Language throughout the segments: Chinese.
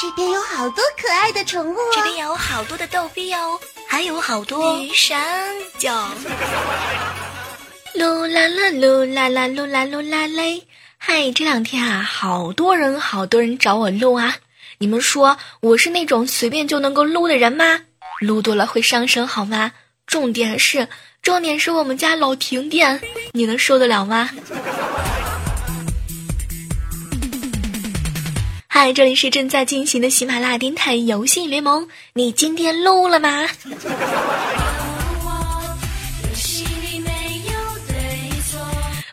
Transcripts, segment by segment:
这边有好多可爱的宠物哦，这边有好多的逗比哦，还有好多鱼山椒。噜啦啦噜啦啦噜啦噜啦嘞！嗨，这两天啊，好多人好多人找我撸啊！你们说我是那种随便就能够撸的人吗？撸多了会伤身好吗？重点是，重点是我们家老停电，你能受得了吗？嗨，这里是正在进行的喜马拉雅电台游戏联盟，你今天录了吗？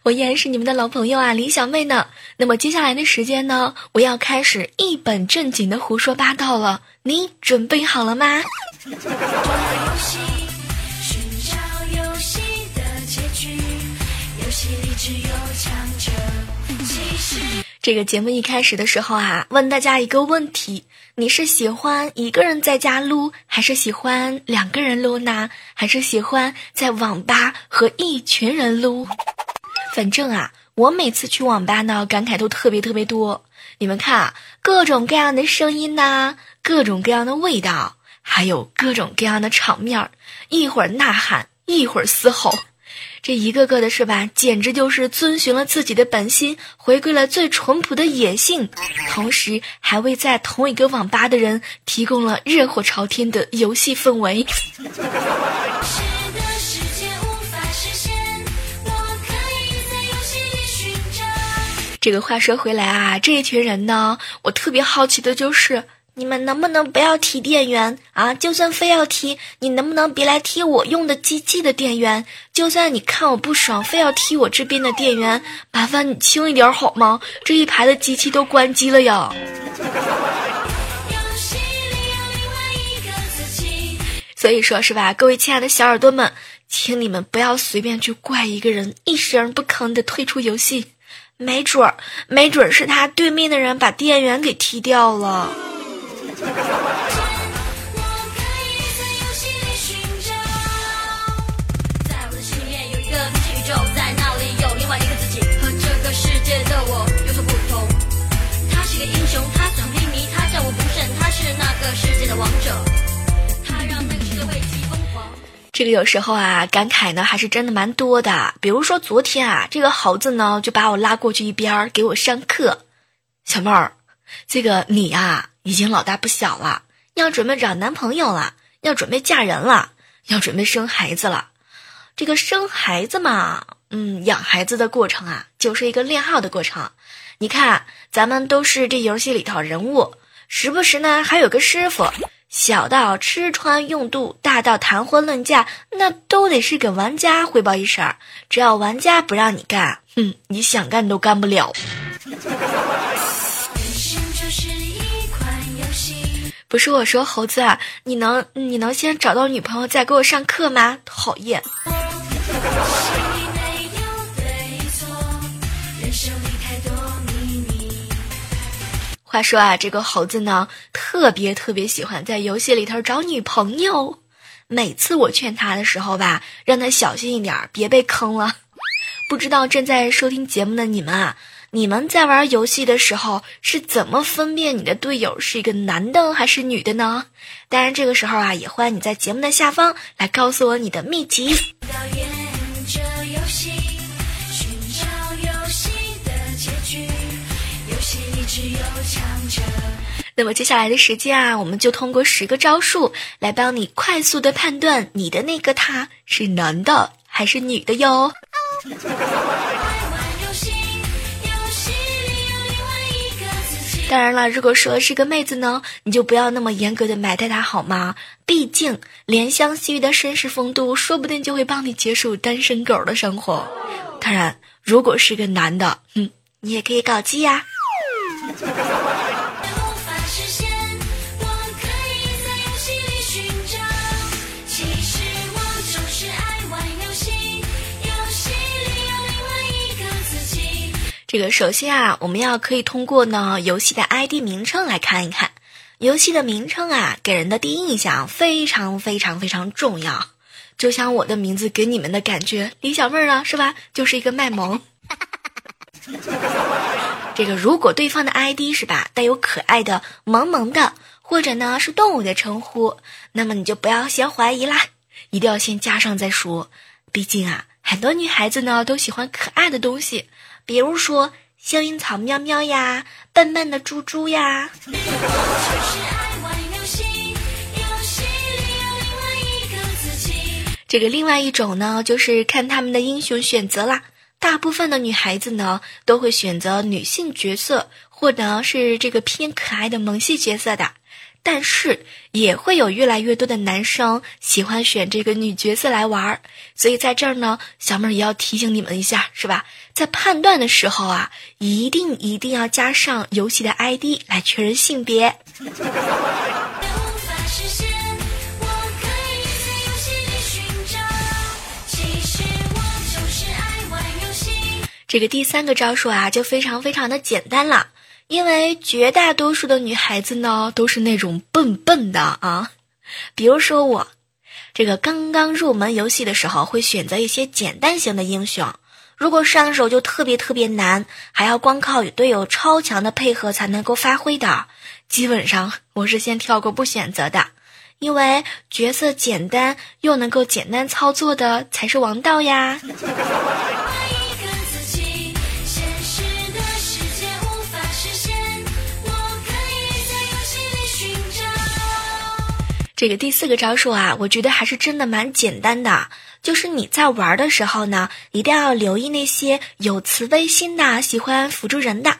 我依然是你们的老朋友啊，李小妹呢。那么接下来的时间呢，我要开始一本正经的胡说八道了，你准备好了吗？这个节目一开始的时候啊，问大家一个问题：你是喜欢一个人在家撸，还是喜欢两个人撸呢？还是喜欢在网吧和一群人撸？反正啊，我每次去网吧呢，感慨都特别特别多。你们看啊，各种各样的声音呐，各种各样的味道，还有各种各样的场面儿，一会儿呐喊，一会儿嘶吼。这一个个的是吧？简直就是遵循了自己的本心，回归了最淳朴的野性，同时还为在同一个网吧的人提供了热火朝天的游戏氛围。这个话说回来啊，这一群人呢，我特别好奇的就是。你们能不能不要提电源啊？就算非要提，你能不能别来踢我用的机器的电源？就算你看我不爽，非要踢我这边的电源，麻烦你轻一点好吗？这一排的机器都关机了呀。所以说是吧，各位亲爱的小耳朵们，请你们不要随便去怪一个人一声不吭的退出游戏，没准儿，没准儿是他对面的人把电源给踢掉了。这个有时候啊，感慨呢还是真的蛮多的。比如说昨天啊，这个猴子呢就把我拉过去一边儿给我上课。小妹儿，这个你啊。已经老大不小了，要准备找男朋友了，要准备嫁人了，要准备生孩子了。这个生孩子嘛，嗯，养孩子的过程啊，就是一个练号的过程。你看，咱们都是这游戏里头人物，时不时呢还有个师傅，小到吃穿用度，大到谈婚论嫁，那都得是给玩家汇报一声。只要玩家不让你干，哼，你想干都干不了。不是我说猴子，你能你能先找到女朋友再给我上课吗？讨厌。话说啊，这个猴子呢，特别特别喜欢在游戏里头找女朋友。每次我劝他的时候吧，让他小心一点，别被坑了。不知道正在收听节目的你们啊。你们在玩游戏的时候是怎么分辨你的队友是一个男的还是女的呢？当然，这个时候啊，也欢迎你在节目的下方来告诉我你的秘籍。那么接下来的时间啊，我们就通过十个招数来帮你快速的判断你的那个他是男的还是女的哟。当然了，如果说是个妹子呢，你就不要那么严格的埋汰她好吗？毕竟怜香惜玉的绅士风度，说不定就会帮你结束单身狗的生活。当然，如果是个男的，哼，你也可以搞基呀。这个首先啊，我们要可以通过呢游戏的 ID 名称来看一看，游戏的名称啊给人的第一印象非常非常非常重要。就像我的名字给你们的感觉，李小妹儿呢是吧，就是一个卖萌。这个如果对方的 ID 是吧，带有可爱的萌萌的，或者呢是动物的称呼，那么你就不要先怀疑啦，一定要先加上再说。毕竟啊，很多女孩子呢都喜欢可爱的东西，比如说幸运草喵喵呀，笨笨的猪猪呀。这个另外一种呢，就是看他们的英雄选择啦。大部分的女孩子呢，都会选择女性角色，或者是这个偏可爱的萌系角色的。但是也会有越来越多的男生喜欢选这个女角色来玩儿。所以在这儿呢，小妹儿也要提醒你们一下，是吧？在判断的时候啊，一定一定要加上游戏的 ID 来确认性别。这个第三个招数啊，就非常非常的简单了，因为绝大多数的女孩子呢，都是那种笨笨的啊。比如说我，这个刚刚入门游戏的时候，会选择一些简单型的英雄。如果上手就特别特别难，还要光靠与队友超强的配合才能够发挥的，基本上我是先跳过不选择的，因为角色简单又能够简单操作的才是王道呀。这个第四个招数啊，我觉得还是真的蛮简单的，就是你在玩的时候呢，一定要留意那些有慈悲心的、喜欢辅助人的。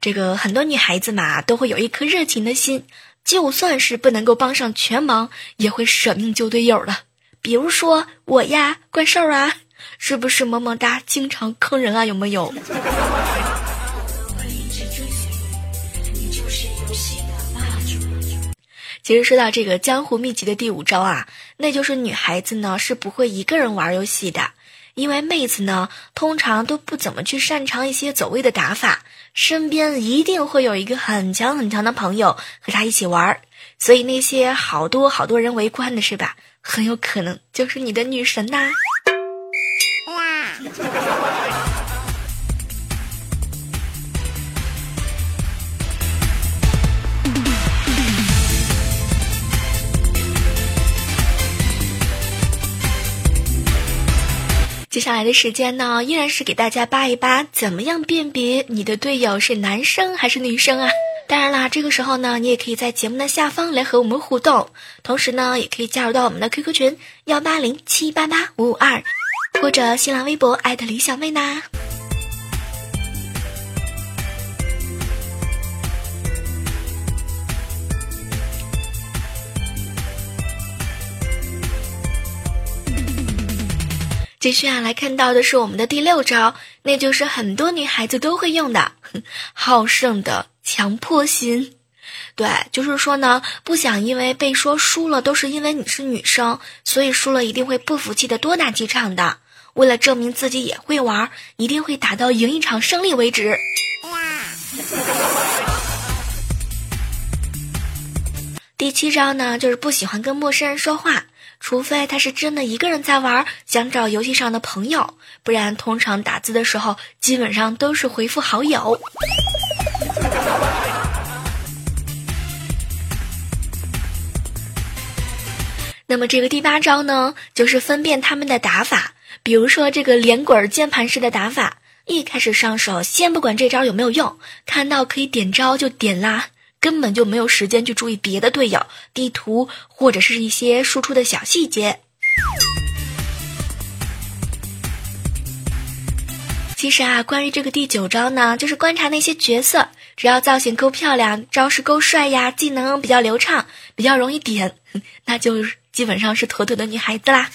这个很多女孩子嘛，都会有一颗热情的心，就算是不能够帮上全忙，也会舍命救队友的。比如说我呀，怪兽啊，是不是么么哒？经常坑人啊，有没有？其实说到这个江湖秘籍的第五招啊，那就是女孩子呢是不会一个人玩游戏的，因为妹子呢通常都不怎么去擅长一些走位的打法，身边一定会有一个很强很强的朋友和她一起玩，所以那些好多好多人围观的是吧，很有可能就是你的女神呐。哇接下来的时间呢，依然是给大家扒一扒，怎么样辨别你的队友是男生还是女生啊？当然啦，这个时候呢，你也可以在节目的下方来和我们互动，同时呢，也可以加入到我们的 QQ 群幺八零七八八五五二，或者新浪微博艾特李小妹呢。接续啊，来看到的是我们的第六招，那就是很多女孩子都会用的 好胜的强迫心。对，就是说呢，不想因为被说输了都是因为你是女生，所以输了一定会不服气的多打几场的。为了证明自己也会玩，一定会打到赢一场胜利为止。第七招呢，就是不喜欢跟陌生人说话。除非他是真的一个人在玩，想找游戏上的朋友，不然通常打字的时候基本上都是回复好友。那么这个第八招呢，就是分辨他们的打法，比如说这个连滚键盘式的打法，一开始上手先不管这招有没有用，看到可以点招就点啦。根本就没有时间去注意别的队友、地图或者是一些输出的小细节。其实啊，关于这个第九招呢，就是观察那些角色，只要造型够漂亮、招式够帅呀、技能比较流畅、比较容易点，那就基本上是妥妥的女孩子啦。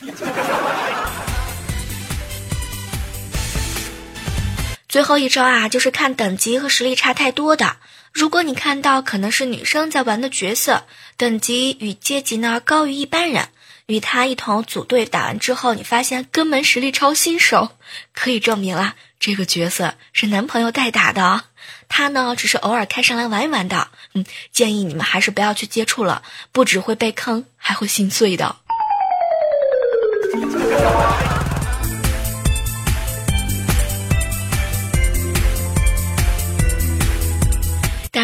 最后一招啊，就是看等级和实力差太多的。如果你看到可能是女生在玩的角色，等级与阶级呢高于一般人，与他一同组队打完之后，你发现根本实力超新手，可以证明啊，这个角色是男朋友代打的，他呢只是偶尔开上来玩一玩的。嗯，建议你们还是不要去接触了，不只会被坑，还会心碎的。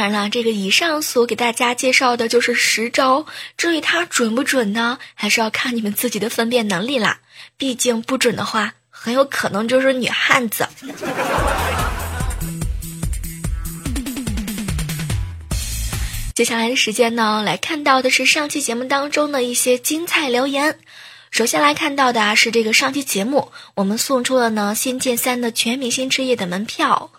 然了，这个以上所给大家介绍的就是十招，至于它准不准呢，还是要看你们自己的分辨能力啦。毕竟不准的话，很有可能就是女汉子。接下来的时间呢，来看到的是上期节目当中的一些精彩留言。首先来看到的啊，是这个上期节目我们送出了呢《仙剑三》的全明星之夜的门票。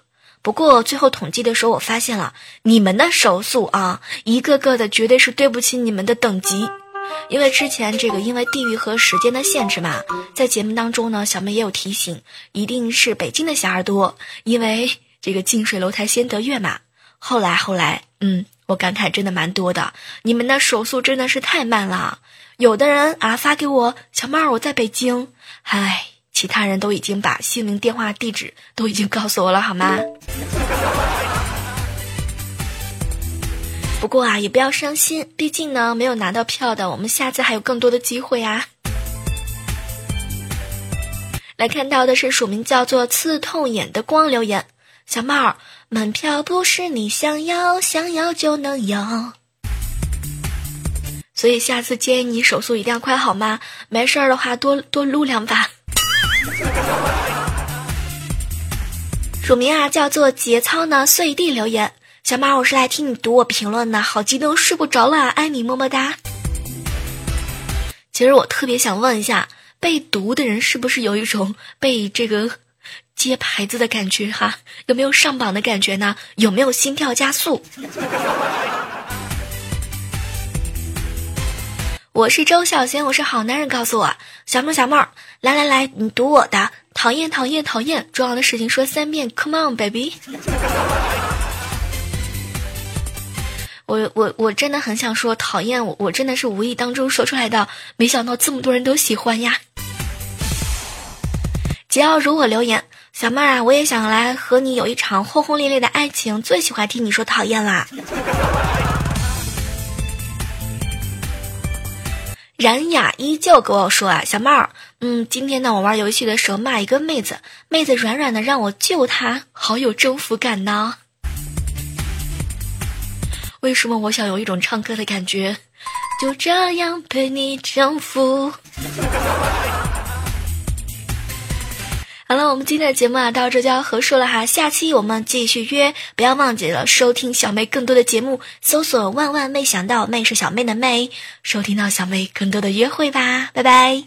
不过最后统计的时候，我发现了你们的手速啊，一个个的绝对是对不起你们的等级。因为之前这个因为地域和时间的限制嘛，在节目当中呢，小妹也有提醒，一定是北京的小耳朵，因为这个近水楼台先得月嘛。后来后来，嗯。我感慨真的蛮多的，你们的手速真的是太慢了。有的人啊发给我小妹儿，我在北京，唉，其他人都已经把姓名、电话、地址都已经告诉我了，好吗？不过啊，也不要伤心，毕竟呢，没有拿到票的，我们下次还有更多的机会啊。来看到的是署名叫做“刺痛眼的光”留言，小帽儿。门票不是你想要，想要就能有。所以下次建议你手速一定要快，好吗？没事儿的话，多多撸两把。署名啊，叫做节操呢，碎地留言。小马，我是来听你读我评论的，好激动，睡不着了，爱你么么哒。其实我特别想问一下，被读的人是不是有一种被这个？接牌子的感觉哈，有没有上榜的感觉呢？有没有心跳加速？我是周小贤，我是好男人。告诉我，小妹小妹儿，来来来，你读我的，讨厌讨厌讨厌，重要的事情说三遍，Come on baby。我我我真的很想说讨厌，我我真的是无意当中说出来的，没想到这么多人都喜欢呀。只要如我留言。小妹儿啊，我也想来和你有一场轰轰烈烈的爱情，最喜欢听你说讨厌啦。冉雅依旧跟我说啊，小猫，嗯，今天呢我玩游戏的时候骂一个妹子，妹子软软的让我救她，好有征服感呢。为什么我想有一种唱歌的感觉？就这样被你征服。好了，我们今天的节目啊，到这就要结束了哈。下期我们继续约，不要忘记了收听小妹更多的节目，搜索“万万没想到”，妹是小妹的妹，收听到小妹更多的约会吧，拜拜。